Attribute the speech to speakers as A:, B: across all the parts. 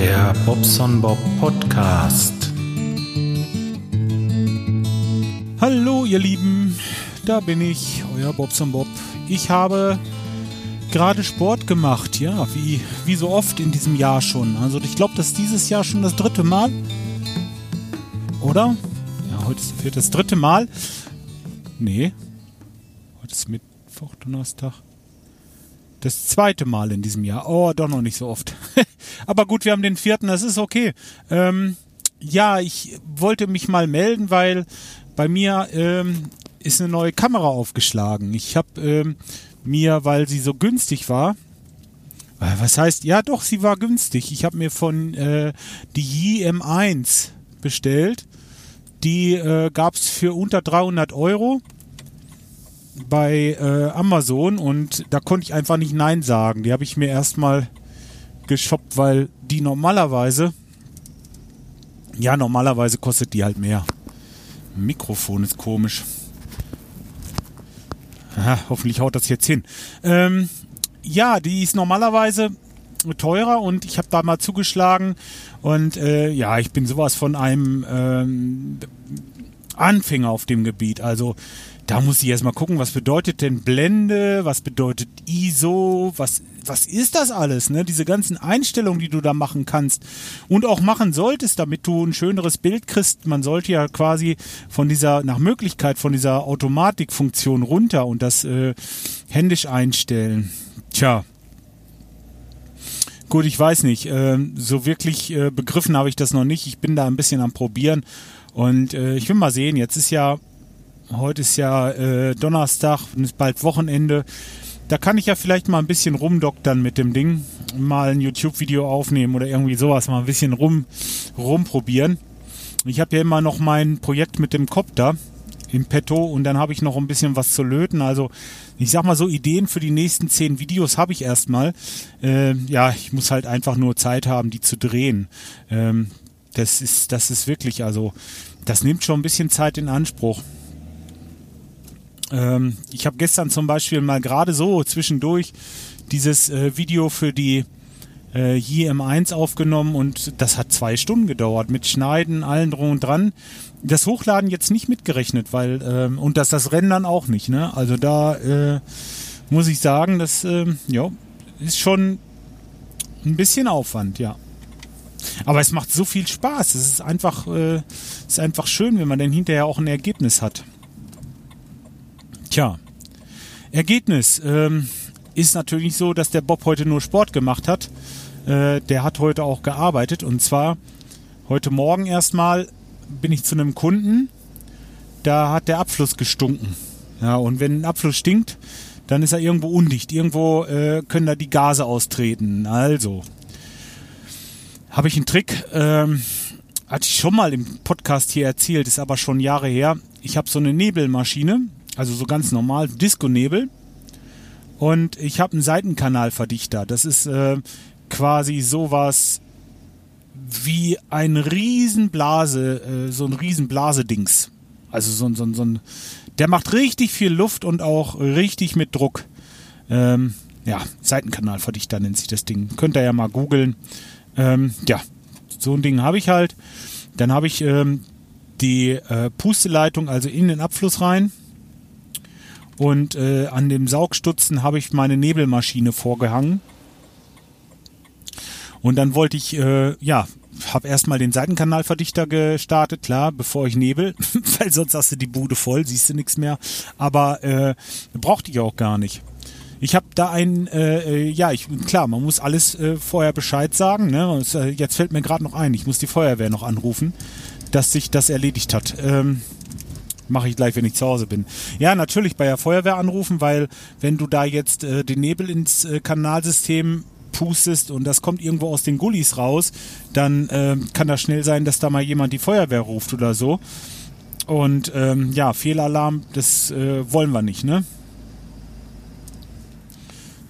A: Der Bobson Bob Podcast.
B: Hallo ihr Lieben, da bin ich, euer Bobson Bob. Ich habe gerade Sport gemacht, ja, wie, wie so oft in diesem Jahr schon. Also ich glaube, das ist dieses Jahr schon das dritte Mal. Oder? Ja, heute ist das dritte Mal. Nee. Heute ist Mittwoch, Donnerstag. Das zweite Mal in diesem Jahr. Oh, doch noch nicht so oft. Aber gut, wir haben den vierten, das ist okay. Ähm, ja, ich wollte mich mal melden, weil bei mir ähm, ist eine neue Kamera aufgeschlagen. Ich habe ähm, mir, weil sie so günstig war, äh, was heißt, ja doch, sie war günstig. Ich habe mir von äh, die Yi M1 bestellt. Die äh, gab es für unter 300 Euro bei äh, Amazon und da konnte ich einfach nicht Nein sagen. Die habe ich mir erstmal geshoppt, weil die normalerweise, ja, normalerweise kostet die halt mehr. Mikrofon ist komisch. Aha, hoffentlich haut das jetzt hin. Ähm, ja, die ist normalerweise teurer und ich habe da mal zugeschlagen und äh, ja, ich bin sowas von einem ähm, Anfänger auf dem Gebiet. Also da muss ich erstmal gucken, was bedeutet denn Blende, was bedeutet ISO, was, was ist das alles, ne? Diese ganzen Einstellungen, die du da machen kannst und auch machen solltest, damit du ein schöneres Bild kriegst. Man sollte ja quasi von dieser, nach Möglichkeit von dieser Automatikfunktion runter und das äh, händisch einstellen. Tja. Gut, ich weiß nicht. Äh, so wirklich äh, begriffen habe ich das noch nicht. Ich bin da ein bisschen am Probieren. Und äh, ich will mal sehen, jetzt ist ja Heute ist ja äh, Donnerstag und ist bald Wochenende. Da kann ich ja vielleicht mal ein bisschen rumdoktern mit dem Ding. Mal ein YouTube-Video aufnehmen oder irgendwie sowas. Mal ein bisschen rum, rumprobieren. Ich habe ja immer noch mein Projekt mit dem Copter im Petto und dann habe ich noch ein bisschen was zu löten. Also ich sag mal so, Ideen für die nächsten zehn Videos habe ich erstmal. Äh, ja, ich muss halt einfach nur Zeit haben, die zu drehen. Ähm, das ist, das ist wirklich, also das nimmt schon ein bisschen Zeit in Anspruch. Ähm, ich habe gestern zum Beispiel mal gerade so zwischendurch dieses äh, Video für die äh, JM1 aufgenommen und das hat zwei Stunden gedauert mit Schneiden, allen drum und dran. Das Hochladen jetzt nicht mitgerechnet, weil ähm, und das das Rendern auch nicht. Ne? Also da äh, muss ich sagen, das äh, ja, ist schon ein bisschen Aufwand, ja. Aber es macht so viel Spaß. Es ist einfach, äh, ist einfach schön, wenn man dann hinterher auch ein Ergebnis hat. Tja, Ergebnis ähm, ist natürlich so, dass der Bob heute nur Sport gemacht hat. Äh, der hat heute auch gearbeitet und zwar heute Morgen erstmal bin ich zu einem Kunden, da hat der Abfluss gestunken. Ja, und wenn ein Abfluss stinkt, dann ist er irgendwo undicht. Irgendwo äh, können da die Gase austreten. Also, habe ich einen Trick, ähm, hatte ich schon mal im Podcast hier erzählt, ist aber schon Jahre her. Ich habe so eine Nebelmaschine, also so ganz normal, Disco-Nebel. Und ich habe einen Seitenkanalverdichter. Das ist äh, quasi sowas wie ein Riesenblase, äh, so ein Riesenblasedings. Also so, so, so ein, der macht richtig viel Luft und auch richtig mit Druck. Ähm, ja, Seitenkanalverdichter nennt sich das Ding. Könnt ihr ja mal googeln. Ähm, ja, so ein Ding habe ich halt. Dann habe ich ähm, die äh, Pusteleitung also in den Abfluss rein und äh, an dem Saugstutzen habe ich meine Nebelmaschine vorgehangen. Und dann wollte ich, äh, ja, habe erstmal den Seitenkanalverdichter gestartet, klar, bevor ich nebel, weil sonst hast du die Bude voll, siehst du nichts mehr. Aber äh, brauchte ich auch gar nicht. Ich habe da ein, äh, äh, ja, ich klar, man muss alles äh, vorher Bescheid sagen. Ne? Und, äh, jetzt fällt mir gerade noch ein, ich muss die Feuerwehr noch anrufen, dass sich das erledigt hat. Ähm, Mache ich gleich, wenn ich zu Hause bin. Ja, natürlich bei der Feuerwehr anrufen, weil wenn du da jetzt äh, den Nebel ins äh, Kanalsystem pustest und das kommt irgendwo aus den Gullis raus, dann äh, kann das schnell sein, dass da mal jemand die Feuerwehr ruft oder so. Und ähm, ja, Fehlalarm, das äh, wollen wir nicht, ne?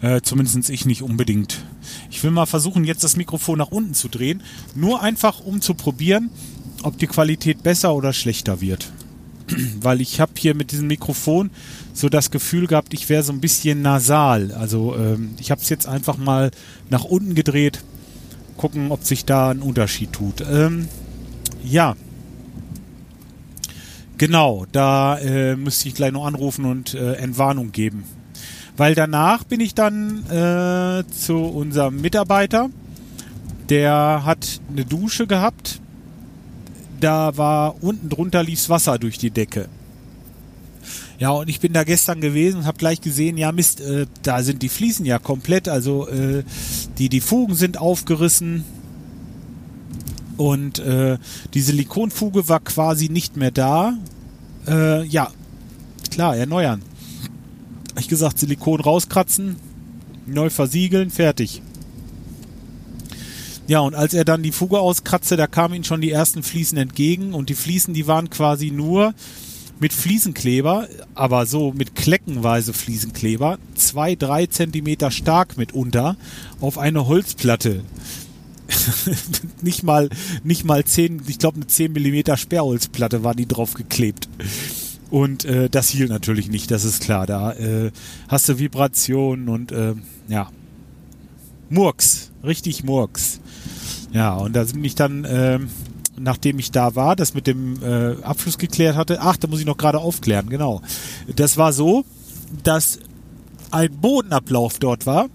B: Äh, zumindest ich nicht unbedingt. Ich will mal versuchen, jetzt das Mikrofon nach unten zu drehen. Nur einfach, um zu probieren, ob die Qualität besser oder schlechter wird. weil ich habe hier mit diesem Mikrofon so das Gefühl gehabt, ich wäre so ein bisschen nasal. Also ähm, ich habe es jetzt einfach mal nach unten gedreht gucken, ob sich da ein Unterschied tut. Ähm, ja. Genau, da äh, müsste ich gleich noch anrufen und äh, Entwarnung geben. Weil danach bin ich dann äh, zu unserem Mitarbeiter, der hat eine Dusche gehabt. Da war unten drunter lief's Wasser durch die Decke. Ja, und ich bin da gestern gewesen und habe gleich gesehen, ja Mist, äh, da sind die Fliesen ja komplett, also äh, die, die Fugen sind aufgerissen und äh, die Silikonfuge war quasi nicht mehr da. Äh, ja, klar, erneuern. Hab ich gesagt, Silikon rauskratzen, neu versiegeln, fertig. Ja, und als er dann die Fuge auskratzte, da kamen ihm schon die ersten Fliesen entgegen und die Fliesen, die waren quasi nur mit Fliesenkleber, aber so mit kleckenweise Fliesenkleber, zwei, drei Zentimeter stark mitunter, auf eine Holzplatte. nicht mal, nicht mal zehn, ich glaube eine zehn Millimeter Sperrholzplatte war die drauf geklebt. Und äh, das hielt natürlich nicht, das ist klar. Da äh, hast du Vibrationen und äh, ja. Murks, richtig Murks. Ja, und da sind mich dann äh, nachdem ich da war, das mit dem äh, Abfluss geklärt hatte. Ach, da muss ich noch gerade aufklären, genau. Das war so, dass ein Bodenablauf dort war.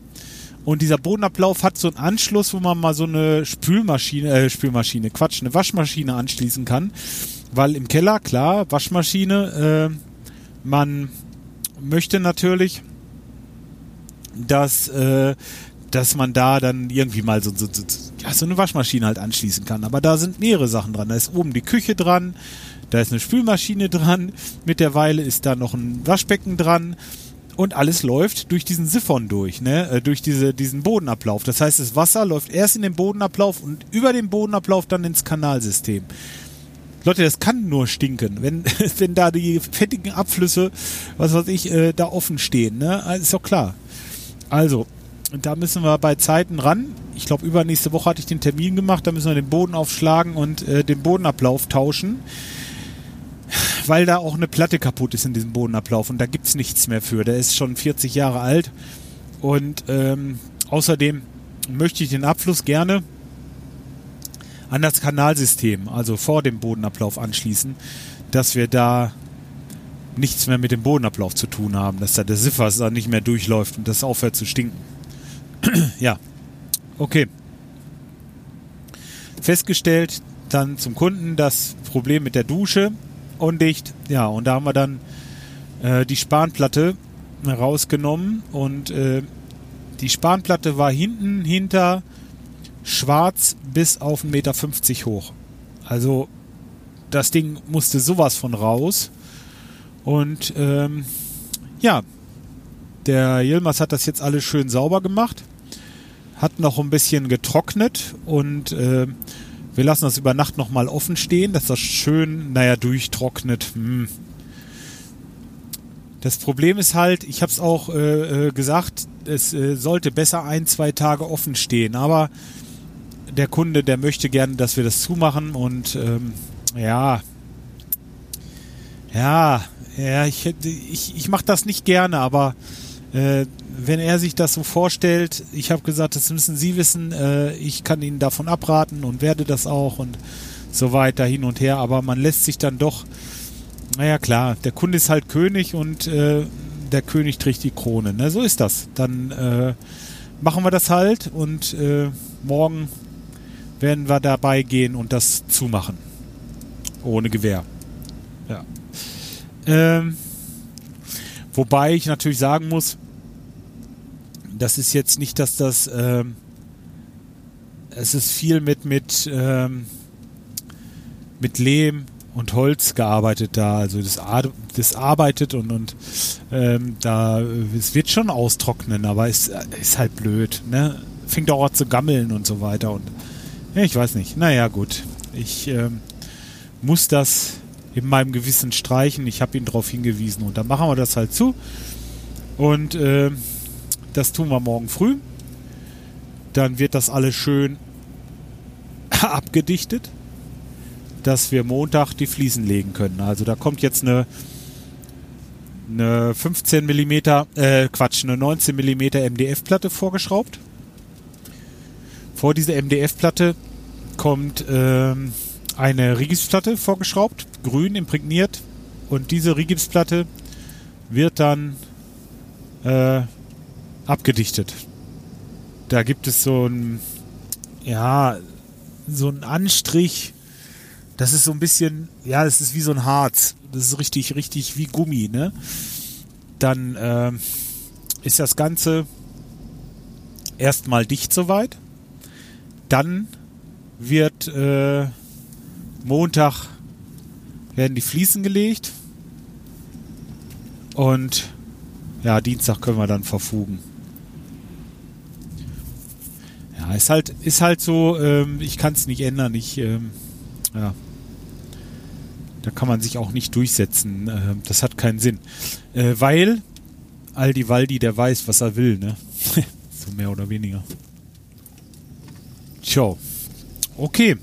B: Und dieser Bodenablauf hat so einen Anschluss, wo man mal so eine Spülmaschine, äh, Spülmaschine, Quatsch, eine Waschmaschine anschließen kann. Weil im Keller, klar, Waschmaschine, äh, man möchte natürlich, dass, äh, dass man da dann irgendwie mal so, so, so ja, so eine Waschmaschine halt anschließen kann. Aber da sind mehrere Sachen dran. Da ist oben die Küche dran, da ist eine Spülmaschine dran, mittlerweile ist da noch ein Waschbecken dran und alles läuft durch diesen Siphon durch, ne? Äh, durch diese, diesen Bodenablauf. Das heißt, das Wasser läuft erst in den Bodenablauf und über den Bodenablauf dann ins Kanalsystem. Leute, das kann nur stinken, wenn, wenn da die fettigen Abflüsse, was weiß ich, äh, da offen stehen, ne? Ist doch klar. Also, da müssen wir bei Zeiten ran. Ich glaube, übernächste Woche hatte ich den Termin gemacht. Da müssen wir den Boden aufschlagen und äh, den Bodenablauf tauschen. Weil da auch eine Platte kaputt ist in diesem Bodenablauf und da gibt es nichts mehr für. Der ist schon 40 Jahre alt. Und ähm, außerdem möchte ich den Abfluss gerne an das Kanalsystem, also vor dem Bodenablauf anschließen, dass wir da nichts mehr mit dem Bodenablauf zu tun haben, dass da der Siffer da nicht mehr durchläuft und das aufhört zu stinken ja, okay. Festgestellt, dann zum Kunden das Problem mit der Dusche undicht. Ja, und da haben wir dann äh, die Spanplatte rausgenommen und äh, die Spanplatte war hinten hinter schwarz bis auf 1,50 Meter hoch. Also das Ding musste sowas von raus. Und ähm, ja, der Yilmaz hat das jetzt alles schön sauber gemacht hat noch ein bisschen getrocknet und äh, wir lassen das über Nacht nochmal offen stehen, dass das schön, naja, durchtrocknet. Hm. Das Problem ist halt, ich habe es auch äh, äh, gesagt, es äh, sollte besser ein, zwei Tage offen stehen, aber der Kunde, der möchte gerne, dass wir das zumachen und ähm, ja, ja, ja, ich, ich, ich mache das nicht gerne, aber äh, wenn er sich das so vorstellt, ich habe gesagt, das müssen Sie wissen, äh, ich kann Ihnen davon abraten und werde das auch und so weiter hin und her, aber man lässt sich dann doch, naja klar, der Kunde ist halt König und äh, der König trägt die Krone, ne? so ist das. Dann äh, machen wir das halt und äh, morgen werden wir dabei gehen und das zumachen. Ohne Gewehr. Ja. Ähm, wobei ich natürlich sagen muss, das ist jetzt nicht, dass das, ähm, es ist viel mit, mit, ähm, mit Lehm und Holz gearbeitet da. Also das, das arbeitet und, und ähm, da, es wird schon austrocknen, aber es ist halt blöd. Ne? Fängt auch an zu gammeln und so weiter. Und ja, ich weiß nicht. Naja, gut. Ich ähm, muss das in meinem Gewissen streichen. Ich habe ihn darauf hingewiesen und dann machen wir das halt zu. Und äh, das tun wir morgen früh. Dann wird das alles schön abgedichtet, dass wir Montag die Fliesen legen können. Also da kommt jetzt eine, eine 15 mm, äh, Quatsch, eine 19 mm MDF-Platte vorgeschraubt. Vor dieser MDF-Platte kommt ähm, eine Rigipsplatte vorgeschraubt, grün imprägniert. Und diese Rigipsplatte wird dann äh, abgedichtet. Da gibt es so ein, ja, so ein Anstrich. Das ist so ein bisschen, ja, das ist wie so ein Harz. Das ist richtig, richtig wie Gummi, ne? Dann äh, ist das Ganze erstmal dicht soweit. Dann wird äh, Montag werden die Fliesen gelegt und ja, Dienstag können wir dann verfugen. Ist halt, ist halt so, ähm, ich kann es nicht ändern. Ich, ähm, ja, da kann man sich auch nicht durchsetzen. Ähm, das hat keinen Sinn. Äh, weil Aldi Waldi, der weiß, was er will, ne? so mehr oder weniger. Tja. Okay.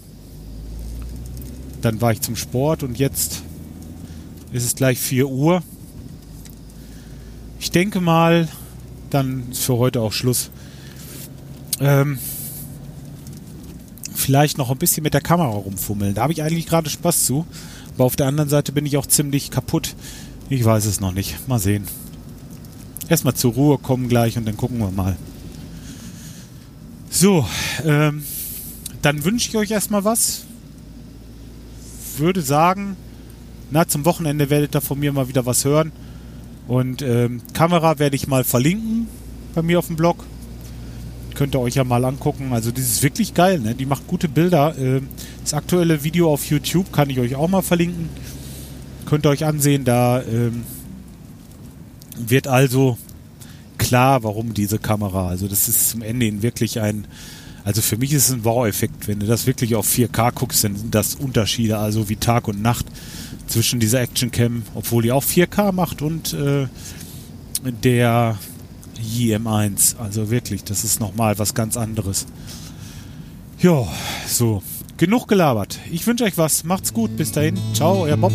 B: Dann war ich zum Sport und jetzt ist es gleich 4 Uhr. Ich denke mal, dann ist für heute auch Schluss. Ähm, vielleicht noch ein bisschen mit der Kamera rumfummeln. Da habe ich eigentlich gerade Spaß zu. Aber auf der anderen Seite bin ich auch ziemlich kaputt. Ich weiß es noch nicht. Mal sehen. Erstmal zur Ruhe kommen gleich und dann gucken wir mal. So, ähm, dann wünsche ich euch erstmal was. Würde sagen, na, zum Wochenende werdet ihr von mir mal wieder was hören. Und ähm, Kamera werde ich mal verlinken bei mir auf dem Blog. Könnt ihr euch ja mal angucken. Also, das ist wirklich geil, ne? Die macht gute Bilder. Ähm, das aktuelle Video auf YouTube kann ich euch auch mal verlinken. Könnt ihr euch ansehen. Da ähm, wird also klar, warum diese Kamera. Also, das ist zum Ende hin wirklich ein also für mich ist es ein Wow-Effekt. Wenn du das wirklich auf 4K guckst, dann sind das Unterschiede, also wie Tag und Nacht zwischen dieser Action-Cam, obwohl die auch 4K macht und äh, der JM1. Also wirklich, das ist nochmal was ganz anderes. Ja, so. Genug gelabert. Ich wünsche euch was. Macht's gut. Bis dahin. Ciao, euer Bob.